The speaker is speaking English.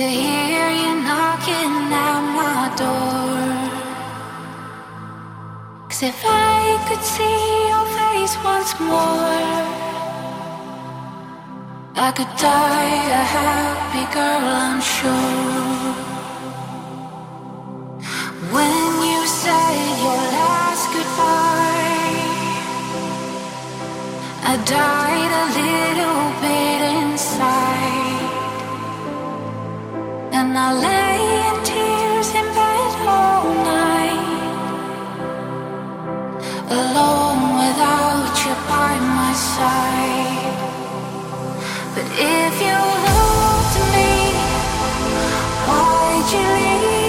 to hear you knocking at my door. Cause if I could see your face once more, I could die a happy girl, I'm sure. When you said your last goodbye, I died a little And I lay in tears in bed all night, alone without you by my side. But if you loved me, why'd you leave